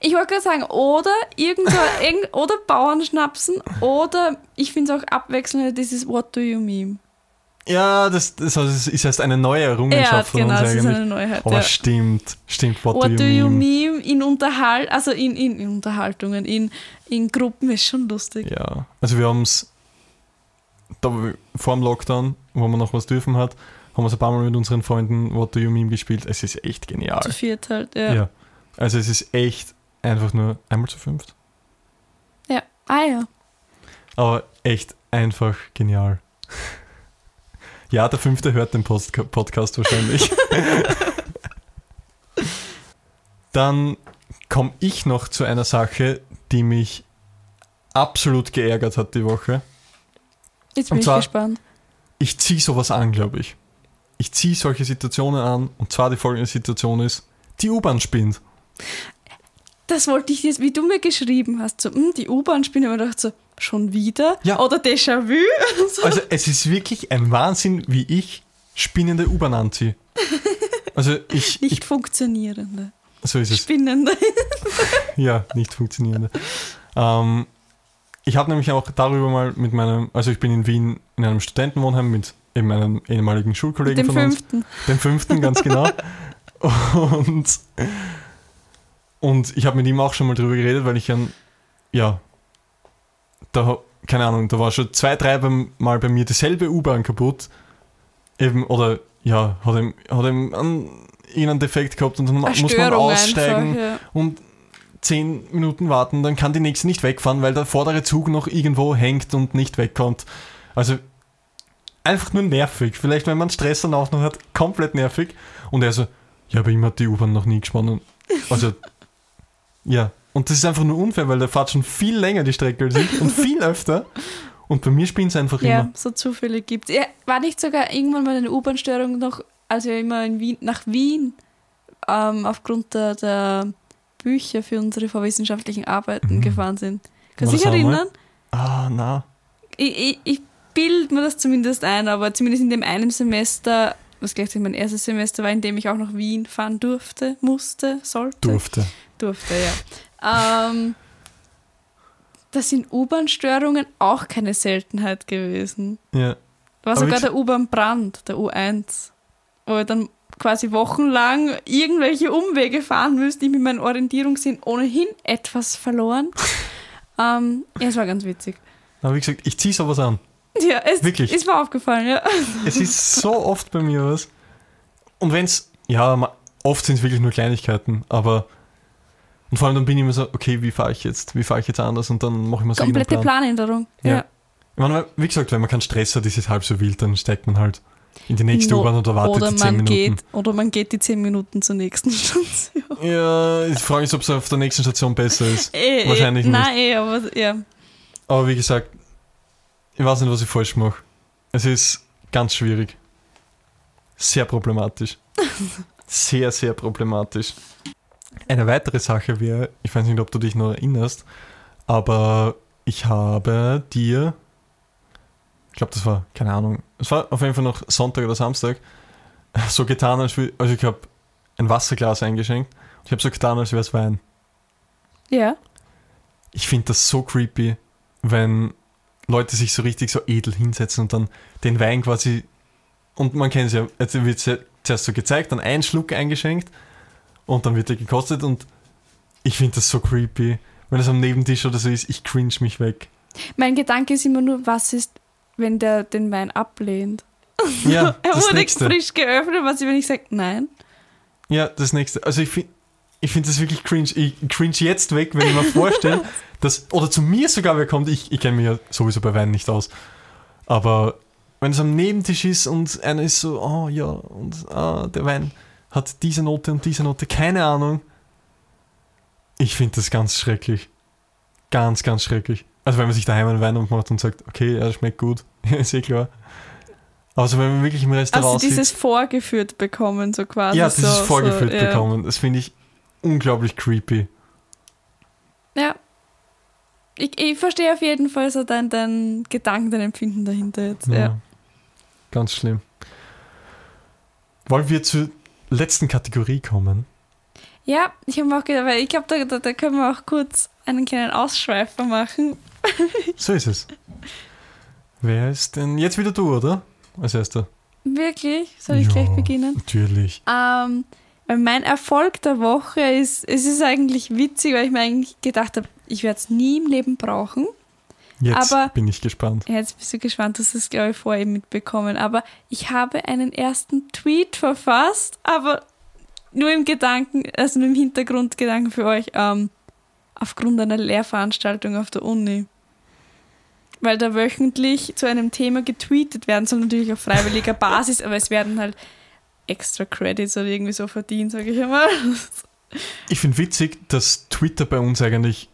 Ich wollte gerade sagen, oder irgendwo, irgend, oder Bauernschnapsen, oder ich finde es auch abwechselnd, dieses What do you meme? Ja, das, das also ist erst eine neue Ja, Errungenschaft von genau, uns das ist eigentlich. eine Neuheit. Aber ja. stimmt, stimmt, what, What do you mean? in Unterhalt, also in, in, in Unterhaltungen, in, in Gruppen ist schon lustig. Ja, also wir haben es vor dem Lockdown, wo man noch was dürfen hat, haben wir es ein paar Mal mit unseren Freunden What Do You Meme gespielt. Es ist echt genial. Zu viert halt, ja. Ja. Also es ist echt einfach nur einmal zu fünft. ja. Ah ja. Aber echt einfach genial. Ja, der fünfte hört den Post Podcast wahrscheinlich. Dann komme ich noch zu einer Sache, die mich absolut geärgert hat die Woche. Jetzt Und bin ich zwar- gespannt. Ich ziehe sowas an, glaube ich. Ich ziehe solche Situationen an und zwar die folgende Situation ist, die U-Bahn spinnt. Das wollte ich jetzt, wie du mir geschrieben hast, so, hm, die U-Bahn habe ich mir gedacht, so, schon wieder? Ja. Oder Déjà-vu? so. Also es ist wirklich ein Wahnsinn, wie ich spinnende U-Bahn anziehe. Also ich, Nicht ich funktionierende. so ist es. Spinnende. Ja, nicht funktionierende. Ähm, ich habe nämlich auch darüber mal mit meinem, also ich bin in Wien in einem Studentenwohnheim mit eben einem ehemaligen Schulkollegen Dem von uns, fünften. dem fünften, ganz genau. Und, und ich habe mit ihm auch schon mal drüber geredet, weil ich dann, ja, da, keine Ahnung, da war schon zwei, drei Mal bei mir dieselbe U-Bahn kaputt. Eben, oder ja, hat ihm, hat ihm einen, irgendeinen Defekt gehabt und dann Eine muss man Störung aussteigen einfach, ja. und zehn Minuten warten, dann kann die nächste nicht wegfahren, weil der vordere Zug noch irgendwo hängt und nicht wegkommt. Also einfach nur nervig. Vielleicht, wenn man Stress dann auch noch hat, komplett nervig. Und er so, ja, aber ihm hat die U-Bahn noch nie gesponnen. Also, ja. Und das ist einfach nur unfair, weil der fährt schon viel länger die Strecke als ich und viel öfter. Und bei mir spinnt es einfach Ja, immer. so Zufälle gibt es. Ja, war nicht sogar irgendwann mal eine U-Bahn-Störung noch, als wir immer in Wien, nach Wien ähm, aufgrund der, der Bücher für unsere vorwissenschaftlichen Arbeiten Mhm. gefahren sind? Kannst du dich erinnern? Ah, na. Ich, ich, ich bilde mir das zumindest ein, aber zumindest in dem einen Semester, was gleichzeitig mein erstes Semester war, in dem ich auch nach Wien fahren durfte, musste, sollte. Durfte. Durfte, ja. ähm, das sind U-Bahn-Störungen auch keine Seltenheit gewesen. Ja. War Aber sogar der U-Bahn-Brand, der U1, wo ich dann quasi wochenlang irgendwelche Umwege fahren müsste, ich mit meinem Orientierungssinn ohnehin etwas verloren. ähm, ja, es war ganz witzig. Aber wie gesagt, ich ziehe sowas an. Ja, es Wirklich? ist mir aufgefallen, ja. Es ist so oft bei mir was. Und wenn es, ja, oft sind es wirklich nur Kleinigkeiten, aber. Und vor allem dann bin ich immer so, okay, wie fahre ich jetzt? Wie fahre ich jetzt anders? Und dann mache ich mir so Komplette Plan. Planänderung. Ja. Ja. Ich meine, wie gesagt, wenn man keinen Stress hat, ist es halb so wild, dann steigt man halt in die nächste No- U-Bahn oder wartet oder die 10 man Minuten. geht Oder man geht die 10 Minuten zur nächsten Station. Ja, ich frage mich, ob es auf der nächsten Station besser ist. Eh, Wahrscheinlich eh, nicht. Nein, eh, aber ja. Aber wie gesagt, ich weiß nicht, was ich falsch mache. Es ist ganz schwierig. Sehr problematisch. Sehr, sehr problematisch. Eine weitere Sache wäre, ich weiß nicht, ob du dich noch erinnerst, aber ich habe dir, ich glaube, das war, keine Ahnung, es war auf jeden Fall noch Sonntag oder Samstag, so getan, als wür- also ich habe ein Wasserglas eingeschenkt. Ich habe so getan, als wäre es Wein. Ja. Ich finde das so creepy, wenn Leute sich so richtig so edel hinsetzen und dann den Wein quasi. Und man kennt es ja, jetzt wird es ja zuerst so gezeigt, dann ein Schluck eingeschenkt und dann wird er gekostet und ich finde das so creepy. Wenn es am Nebentisch oder so ist, ich cringe mich weg. Mein Gedanke ist immer nur, was ist, wenn der den Wein ablehnt? Ja, Er das wurde nächste. frisch geöffnet, was ich, wenn ich sage, nein. Ja, das nächste. Also ich finde ich find das wirklich cringe. Ich cringe jetzt weg, wenn ich mir vorstelle, dass, oder zu mir sogar wer kommt, ich, ich kenne mich ja sowieso bei Wein nicht aus, aber wenn es am Nebentisch ist und einer ist so, oh ja, und ah, der Wein hat diese Note und diese Note, keine Ahnung. Ich finde das ganz schrecklich. Ganz, ganz schrecklich. Also wenn man sich daheim einen Wein macht und sagt, okay, er schmeckt gut, ist eh klar. Aber so, wenn man wirklich im Restaurant Also dieses sitzt, vorgeführt bekommen, so quasi. ja, dieses so, vorgeführt so, ja. bekommen, das finde ich unglaublich creepy. Ja. Ich, ich verstehe auf jeden Fall so dein, dein Gedanken, dein Empfinden dahinter jetzt. Ja. Ja. Ganz schlimm. Wollen wir zur letzten Kategorie kommen? Ja, ich habe auch gedacht, weil ich glaube, da, da, da können wir auch kurz einen kleinen Ausschweifer machen. So ist es. Wer ist denn jetzt wieder du, oder? Als erster. Wirklich? Soll ich Ja, gleich beginnen? Natürlich. Ähm, mein Erfolg der Woche ist, es ist eigentlich witzig, weil ich mir eigentlich gedacht habe, ich werde es nie im Leben brauchen. Jetzt Aber- bin ich gespannt. Jetzt bist du gespannt, dass du es, glaube ich, vorher mitbekommen. Aber ich habe einen ersten Tweet verfasst, aber nur im Gedanken, also nur im Hintergrundgedanken für euch, ähm, aufgrund einer Lehrveranstaltung auf der Uni. Weil da wöchentlich zu einem Thema getweetet werden soll, natürlich auf freiwilliger Basis, aber es werden halt extra Credits oder irgendwie so verdient, sage ich einmal. Ich finde witzig, dass Twitter bei uns eigentlich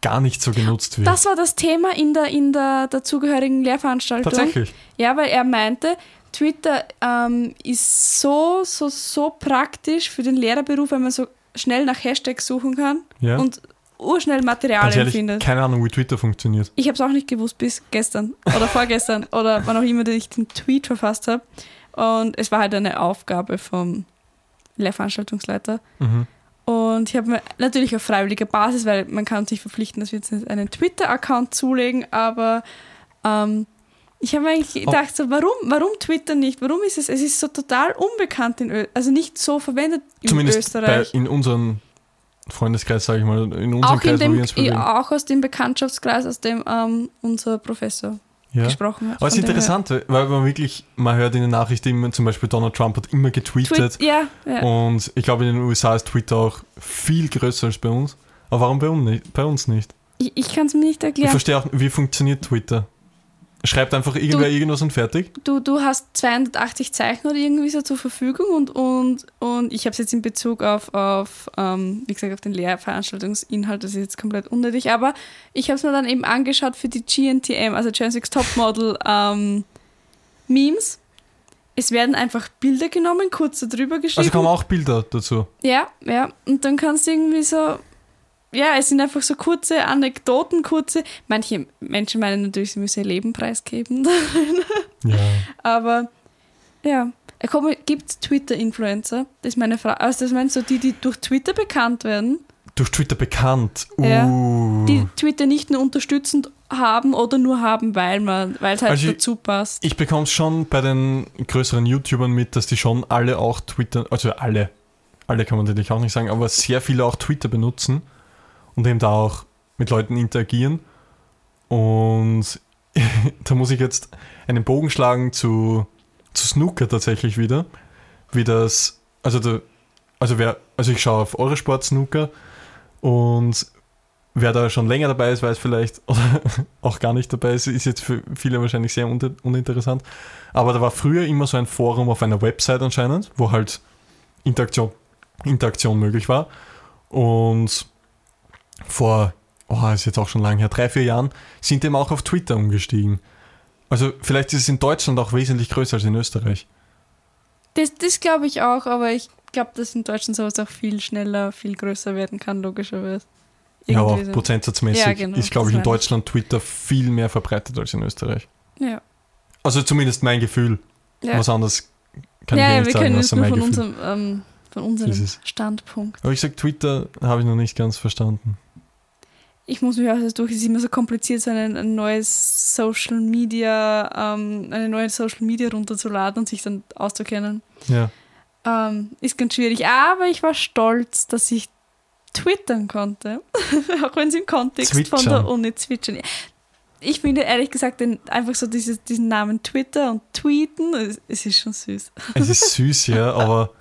gar nicht so genutzt wird. Das war das Thema in der, in der dazugehörigen Lehrveranstaltung. Tatsächlich. Ja, weil er meinte, Twitter ähm, ist so, so, so praktisch für den Lehrerberuf, wenn man so schnell nach Hashtags suchen kann Ja. und urschnell Materialien ehrlich, findet. keine Ahnung, wie Twitter funktioniert. Ich habe es auch nicht gewusst bis gestern oder vorgestern oder wann auch immer ich den Tweet verfasst habe. Und es war halt eine Aufgabe vom Lehrveranstaltungsleiter. Mhm. Und ich habe mir natürlich auf freiwilliger Basis, weil man kann uns nicht verpflichten, dass wir jetzt einen Twitter-Account zulegen, aber ähm, ich habe mir eigentlich Oh. gedacht, so, warum, warum Twitter nicht? Warum ist es? Es ist so total unbekannt in Ö also nicht so verwendet in Zumindest bei, Österreich. in unserem Freundeskreis, sage ich mal, in unserem auch, in Kreis, wo dem, wir uns bewegen. auch aus dem Bekanntschaftskreis, aus dem ähm, unser Professor Ja. gesprochen. Aber es ist interessant, weil man wirklich, man hört in den Nachrichten immer, zum Beispiel Donald Trump hat immer getweetet Tweet, ja, ja. und ich glaube in den USA ist Twitter auch viel größer als bei uns. Aber warum bei uns nicht? Bei uns nicht? Ich, ich kann es mir nicht Ich erklären. verstehe auch, wie funktioniert Twitter. Schreibt einfach irgendwer irgendwas und fertig. Du, du hast 280 Zeichen oder irgendwie so zur Verfügung und, und, und ich habe es jetzt in Bezug auf, auf ähm, wie gesagt, auf den Lehrveranstaltungsinhalt, das ist jetzt komplett unnötig, aber ich habe es mir dann eben angeschaut für die GNTM, also Gen 6 Topmodel ähm, Memes. Es werden einfach Bilder genommen, kurz darüber geschrieben. Also kommen auch Bilder dazu. Ja, ja. Und dann kannst du irgendwie so. Ja, es sind einfach so kurze Anekdoten, kurze. Manche Menschen meinen natürlich, sie müssen ihr Leben preisgeben. Ja. Aber ja. Gibt es Twitter-Influencer? Das ist meine Frage. Also, das meinst du, die, die durch Twitter bekannt werden, Durch Twitter bekannt. Ja. Uh. die Twitter nicht nur unterstützend haben oder nur haben, weil man, weil es halt Also ich- dazu passt. Ich bekomme es schon bei den größeren YouTubern mit, dass die schon alle auch Twitter, also alle, alle kann man natürlich auch nicht sagen, aber sehr viele auch Twitter benutzen und eben da auch mit Leuten interagieren. Und da muss ich jetzt einen Bogen schlagen zu, zu Snooker tatsächlich wieder. Wie das, also, der, also, wer, also ich schaue auf Eurosport Snooker und wer da schon länger dabei ist, weiß vielleicht, oder auch gar nicht dabei ist, ist jetzt für viele wahrscheinlich sehr uninteressant. Aber da war früher immer so ein Forum auf einer Website anscheinend, wo halt Interaktion, Interaktion möglich war. Und vor, oh, ist jetzt auch schon lange her, drei, vier Jahren, sind dem auch auf Twitter umgestiegen. Also vielleicht ist es in Deutschland auch wesentlich größer als in Österreich. Das, das glaube ich auch, aber ich glaube, dass in Deutschland sowas auch viel schneller, viel größer werden kann, logischerweise. Ja, aber Irgendwie auch so. prozentsatzmäßig Ja, genau, ist, glaube ich, in. Deutschland Twitter viel mehr verbreitet als in Österreich. Ja. Also zumindest mein Gefühl. Ja. Was anderes kann ja, ich ja, nicht wir sagen, können außer jetzt nur mein von Gefühl. unserem, ähm, von unserem Standpunkt. Aber ich sag, Twitter habe ich noch nicht ganz verstanden. Ich muss mich auch erst durch, es ist immer so kompliziert, so ein, ein neues Social Media, ähm, eine neue Social Media runterzuladen und sich dann auszukennen. Ja. Ähm, ist ganz schwierig. Aber ich war stolz, dass ich twittern konnte. auch wenn es im Kontext von Zwitschern. der Uni zwitschern. Ich finde ehrlich gesagt den, einfach so dieses, diesen Namen Twitter und Tweeten, es, es ist schon süß. Es ist süß, ja, aber,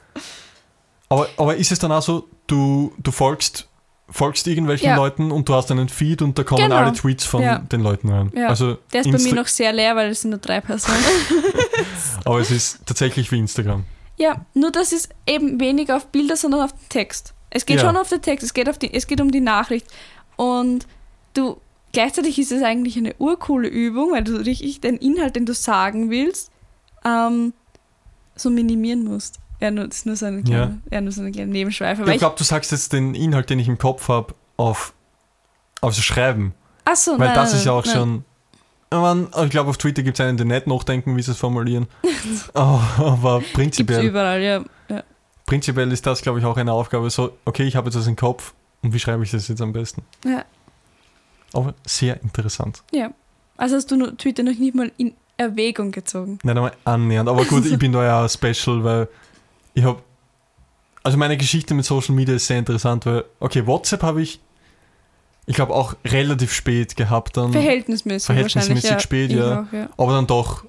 aber, aber ist es dann auch so, du, du folgst, folgst irgendwelchen Ja. Leuten und du hast einen Feed und da kommen Genau. alle Tweets von Ja. den Leuten rein. Ja. Also Der ist bei Insta- mir noch sehr leer, weil es sind nur drei Personen. Aber es ist tatsächlich wie Instagram. Ja, nur das ist eben weniger auf Bilder, sondern auf den Text. Es geht schon auf den Text, es geht, auf die, es geht um die Nachricht. Und du, gleichzeitig ist es eigentlich eine urcoole Übung, weil du richtig den Inhalt, den du sagen willst, ähm, so minimieren musst. Ja, nur, ist nur so eine kleine, ja. nur so eine kleine Nebenschweife. Ich ich, glaube, du sagst jetzt den Inhalt, den ich im Kopf habe, auf, auf Schreiben. ach so, Weil nein, das nein, ist ja auch nein. schon. Ja, man, ich glaube, auf Twitter gibt es einen, der nicht nachdenken, wie sie es formulieren. Oh, aber Gibt's prinzipiell, überall, ja. ja. prinzipiell ist das, glaube ich, auch eine Aufgabe. So, okay, ich habe jetzt das im Kopf und wie schreibe ich das jetzt am besten? Ja. Aber sehr interessant. ja. Also hast du Twitter noch nicht mal in Erwägung gezogen. Nicht einmal annähernd. Aber gut, ich bin da ja special, weil ich habe. Also meine Geschichte mit Social Media ist sehr interessant, weil, okay, WhatsApp habe ich, ich glaube, auch relativ spät gehabt dann. Verhältnismäßig, Verhältnismäßig wahrscheinlich. spät, ja. Auch, ja. aber dann doch,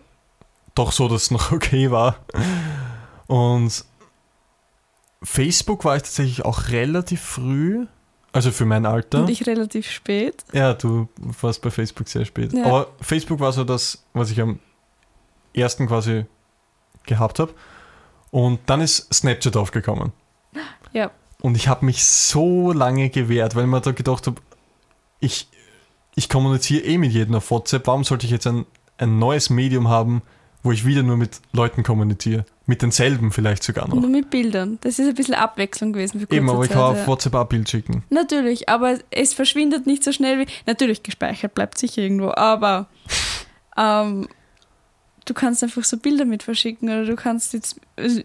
doch so, dass es noch okay war. Und Facebook war ich tatsächlich auch relativ früh, also für mein Alter. Und ich relativ spät. Ja, du warst bei Facebook sehr spät. Ja. Aber Facebook war so das, was ich am ersten quasi gehabt habe. Und dann ist Snapchat aufgekommen. Ja. Und ich habe mich so lange gewehrt, weil ich mir da gedacht habe, ich, ich kommuniziere eh mit jedem auf WhatsApp. Warum sollte ich jetzt ein, ein neues Medium haben, wo ich wieder nur mit Leuten kommuniziere? Mit denselben vielleicht sogar noch. Nur mit Bildern. Das ist ein bisschen Abwechslung gewesen für kurze Eben, aber ich Zeit. kann auf ja. WhatsApp auch ein Bild schicken. Natürlich, aber es verschwindet nicht so schnell wie. Natürlich gespeichert, bleibt sicher irgendwo, aber ähm, du kannst einfach so Bilder mit verschicken oder du kannst jetzt. Also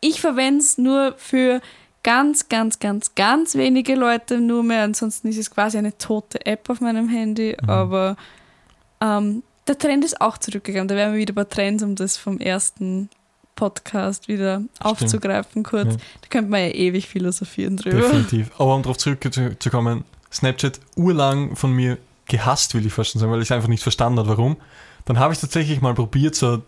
ich verwende es nur für ganz, ganz, ganz, ganz wenige Leute nur mehr. Ansonsten ist es quasi eine tote App auf meinem Handy, Mhm. aber ähm, der Trend ist auch zurückgegangen. Da wären wir wieder bei Trends, um das vom ersten Podcast wieder aufzugreifen kurz. Ja. Da könnte man ja ewig philosophieren drüber. Definitiv. Aber um darauf zurückzukommen, Snapchat urlang von mir gehasst, will ich fast schon sagen, weil ich es einfach nicht verstanden habe, warum. Dann habe ich tatsächlich mal probiert, so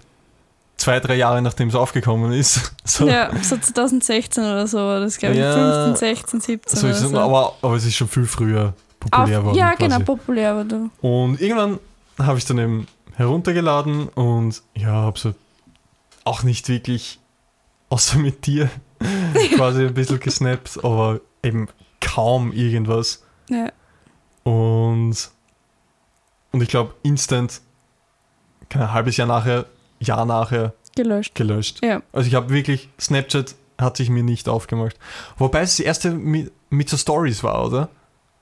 zwei, drei Jahre nachdem es aufgekommen ist. So, Ja, so 2016 oder so war das, glaube ich. Ja, 15, 16, 17 so ist oder es, so. aber, aber es ist schon viel früher populär Auf, worden. ja, quasi. genau, populär war du. Und irgendwann habe ich dann eben heruntergeladen und ja, habe so auch nicht wirklich, außer mit dir, quasi ein bisschen gesnappt, aber eben kaum irgendwas. Ja. Und, und ich glaube, instant, kein halbes Jahr nachher, Jahr nachher Gelöscht. gelöscht. Ja. Also ich habe wirklich, Snapchat hat sich mir nicht aufgemacht. Wobei es das erste mit, mit so Stories war, oder?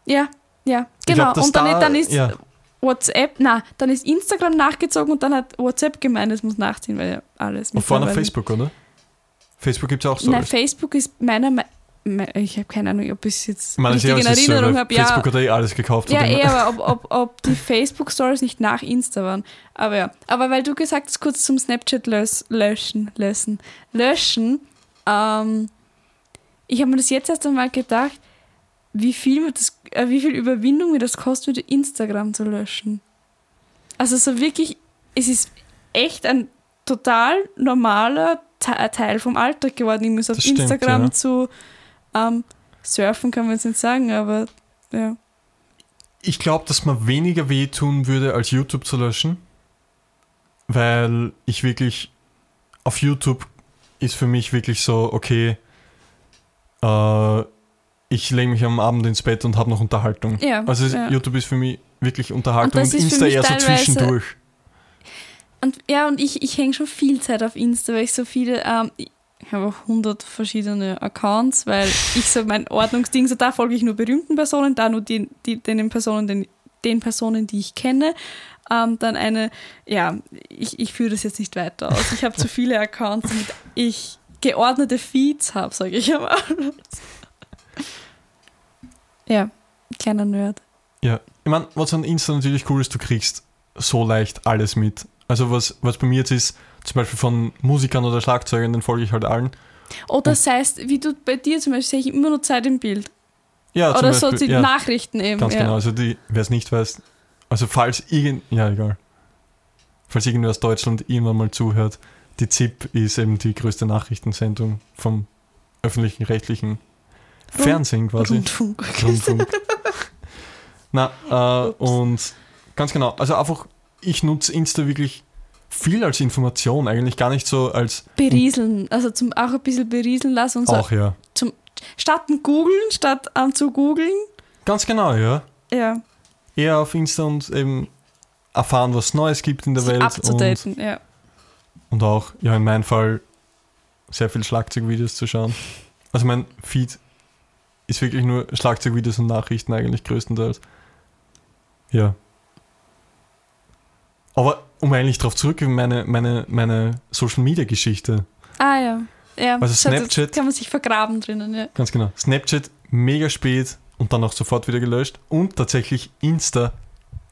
Ja, ja, genau. glaub, und dann, da- dann ist ja. WhatsApp, na, dann ist Instagram nachgezogen und dann hat WhatsApp gemeint, es muss nachziehen, weil ja alles Und mittlerweile- Facebook, oder? Facebook gibt es auch Nein, Stories. Facebook ist meiner Me me- ich habe keine Ahnung, ob ich es jetzt Ich meine, richtig in Erinnerung habe. Ja, Facebook hat eh alles gekauft. ja, eh, immer- aber ob, ob, ob die Facebook-Stories nicht nach Insta waren. Aber ja. Aber weil du gesagt hast, kurz zum Snapchat lös löschen, löschen, löschen, ähm, ich habe mir das jetzt erst einmal gedacht, wie viel, mir das, äh, wie viel Überwindung mir das kostet, Instagram zu löschen. Also so wirklich, es ist echt ein total normaler Te- Teil vom Alltag geworden. Ich muss auf stimmt, Instagram ja. zu ähm, surfen, kann man jetzt nicht sagen, aber ja. Ich glaube, dass mir weniger wehtun würde, als YouTube zu löschen. Weil ich wirklich auf YouTube ist für mich wirklich so, okay, äh, ich lege mich am Abend ins Bett und habe noch Unterhaltung. Ja, Also es- ja. YouTube ist für mich wirklich Unterhaltung Und und, Insta eher so zwischendurch. Und ja, und ich, ich hänge schon viel Zeit auf Insta, weil ich so viele, ähm, ich habe auch 100 verschiedene Accounts, weil ich so mein Ordnungsding, so da folge ich nur berühmten Personen, da nur die, die, den Personen, den, den Personen, die ich kenne. Ähm, dann eine, ja, ich, ich führe das jetzt nicht weiter aus. Ich habe zu viele Accounts, damit ich geordnete Feeds habe, sage ich einmal. Ja, kleiner Nerd. Ja, ich meine, was an Insta natürlich cool ist, du kriegst so leicht alles mit. Also was, was bei mir jetzt ist, zum Beispiel von Musikern oder Schlagzeugern, den folge ich halt allen. Oder das heißt, wie du bei dir zum Beispiel, sehe ich immer nur Zeit im Bild. Ja, Oder so Beispiel, die ja, Nachrichten eben. Ganz ja. genau, also die, wer es nicht weiß, also falls irgend, ja egal, falls irgendwer aus Deutschland irgendwann mal zuhört, die ZIP ist eben die größte Nachrichtensendung vom öffentlichen rechtlichen Fernsehen quasi. Rundfunk. Rundfunk. Na, äh, und ganz genau, also einfach, ich nutze Insta wirklich viel als Information, eigentlich gar nicht so als Berieseln, also zum auch ein bisschen berieseln lassen und so. auch, ja. Statt ein googeln, statt ähm, zu googeln. Ganz genau, ja. Ja, Eher auf Insta und eben erfahren, was Neues gibt in der sich Welt. Und, abzudaten, ja. und auch, ja, in meinem Fall sehr viel Schlagzeugvideos zu schauen. Also mein Feed ist wirklich nur Schlagzeugvideos und Nachrichten eigentlich größtenteils. Ja. Aber um eigentlich darauf zurückzukommen, meine, meine, meine Social Media Geschichte. Ah ja. ja. Also Snapchat- kann man sich vergraben drinnen, ja. Ganz genau. Snapchat mega spät und dann auch sofort wieder gelöscht. Und tatsächlich Insta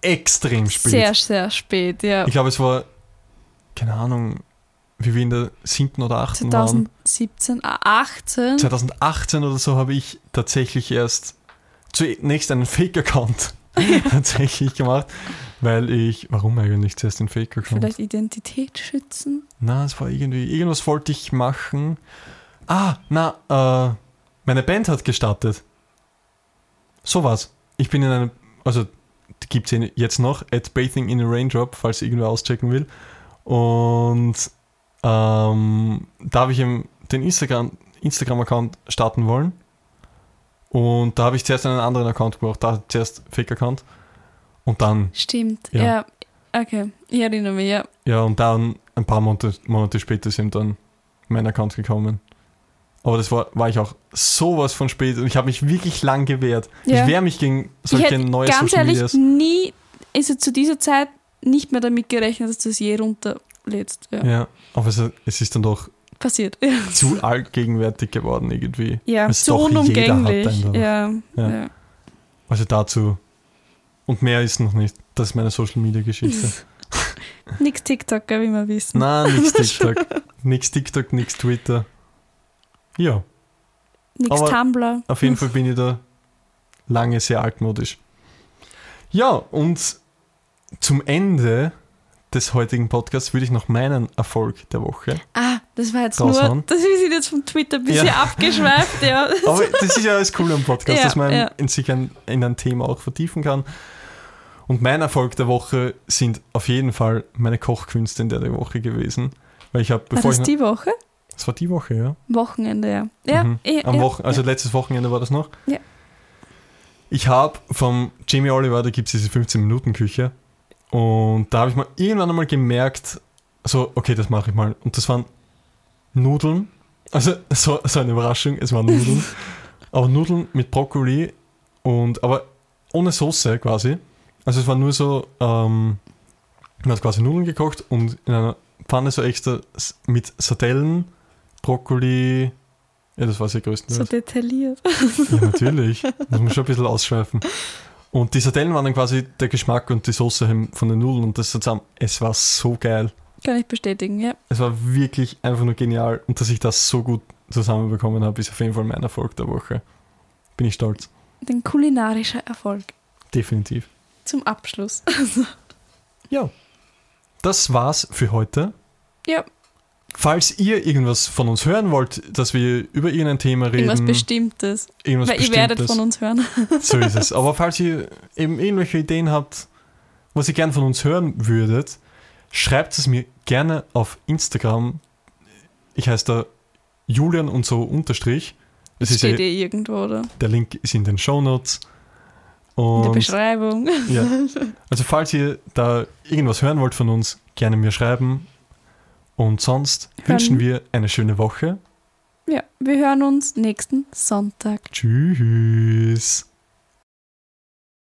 extrem spät. Sehr, sehr spät, ja. Ich glaube, es war, keine Ahnung, wie wir in der siebten oder achten waren. 2017, ah, 18. 2018 oder so habe ich tatsächlich erst zunächst einen Fake-Account tatsächlich gemacht, weil ich, warum eigentlich zuerst den Fake-Account? Vielleicht Identität schützen. Na, es war irgendwie, irgendwas wollte ich machen. Ah, na, äh, meine Band hat gestartet. So was. Ich bin in einem, also gibt es jetzt noch, at Bathing in a Raindrop, falls irgendwer auschecken will. Und ähm, da habe ich eben den Instagram, Instagram-Account starten wollen. Und da habe ich zuerst einen anderen Account gemacht, da zuerst Fake-Account. Und dann Stimmt, Ja. ja. Okay, ich erinnere mich, ja. Ja, und dann ein paar Monate, Monate später sind dann mein Account gekommen. Aber das war, war ich auch sowas von spät und ich habe mich wirklich lang gewehrt. Ja. Ich wehre mich gegen solche neue ganz Social ehrlich Medias. nie, also zu dieser Zeit nicht mehr damit gerechnet, dass du es je runterlädst. Ja. Ja, aber es, es ist dann doch Passiert. Ja, zu allgegenwärtig geworden irgendwie. ja Es zu unumgänglich. Ja, Ja. ja. Also dazu. Und mehr ist noch nicht. Das ist meine Social Media Geschichte. Nix TikToker, wie wir wissen. Na, nix TikTok. nix TikTok, nix Twitter. Ja, Nix aber Tumblr. Auf jeden Fall bin ich da lange sehr altmodisch. Ja, und zum Ende des heutigen Podcasts würde ich noch meinen Erfolg der Woche. Ah, das war jetzt Raushauen. nur, das wir sind jetzt vom Twitter ein bisschen Ja. abgeschweift, ja. Aber das ist ja alles cool am Podcast, Ja, dass man ja. in sich ein, in ein Thema auch vertiefen kann. Und mein Erfolg der Woche sind auf jeden Fall meine Kochkünste in der, der Woche gewesen. Weil ich habe, War bevor das ich. die Woche? Das war die Woche, ja. Wochenende, ja. Ja, Mhm. eh, Am ja, Wochen, also letztes Wochenende war das noch. Ja. Ich habe vom Jamie Oliver, da gibt es diese 15-Minuten-Küche. Und da habe ich mal irgendwann einmal gemerkt, so, okay, das mache ich mal. Und das waren Nudeln. Also, so, so eine Überraschung, es waren Nudeln. aber Nudeln mit Brokkoli und aber ohne Soße quasi. Also es war nur so, ähm, man hat quasi Nudeln gekocht und in einer Pfanne so extra mit Sardellen, Brokkoli, ja, das war sehr größtenteils. So detailliert. Ja, natürlich. Muss man schon ein bisschen ausschweifen. Und die Sardellen waren dann quasi der Geschmack und die Soße von den Nudeln und das zusammen. Es war so geil. Kann ich bestätigen, ja. Es war wirklich einfach nur genial. Und dass ich das so gut zusammenbekommen habe, ist auf jeden Fall mein Erfolg der Woche. Bin ich stolz. Den kulinarischer Erfolg. Definitiv. Zum Abschluss. Ja. Das war's für heute. Ja, Falls ihr irgendwas von uns hören wollt, dass wir über irgendein Thema reden, irgendwas Bestimmtes. irgendwas Weil ihr werdet Bestimmtes, von uns hören. So ist es. Aber falls ihr eben irgendwelche Ideen habt, was ihr gern von uns hören würdet, schreibt es mir gerne auf Instagram. Ich heiße da Julian und so unterstrich. Das ist Steht ja, eh irgendwo, oder? der Link ist in den Show Notes. In der Beschreibung. ja. Also falls ihr da irgendwas hören wollt von uns, gerne mir schreiben. Und sonst Hören. wünschen wir eine schöne Woche. Ja, wir hören uns nächsten Sonntag. Tschüss.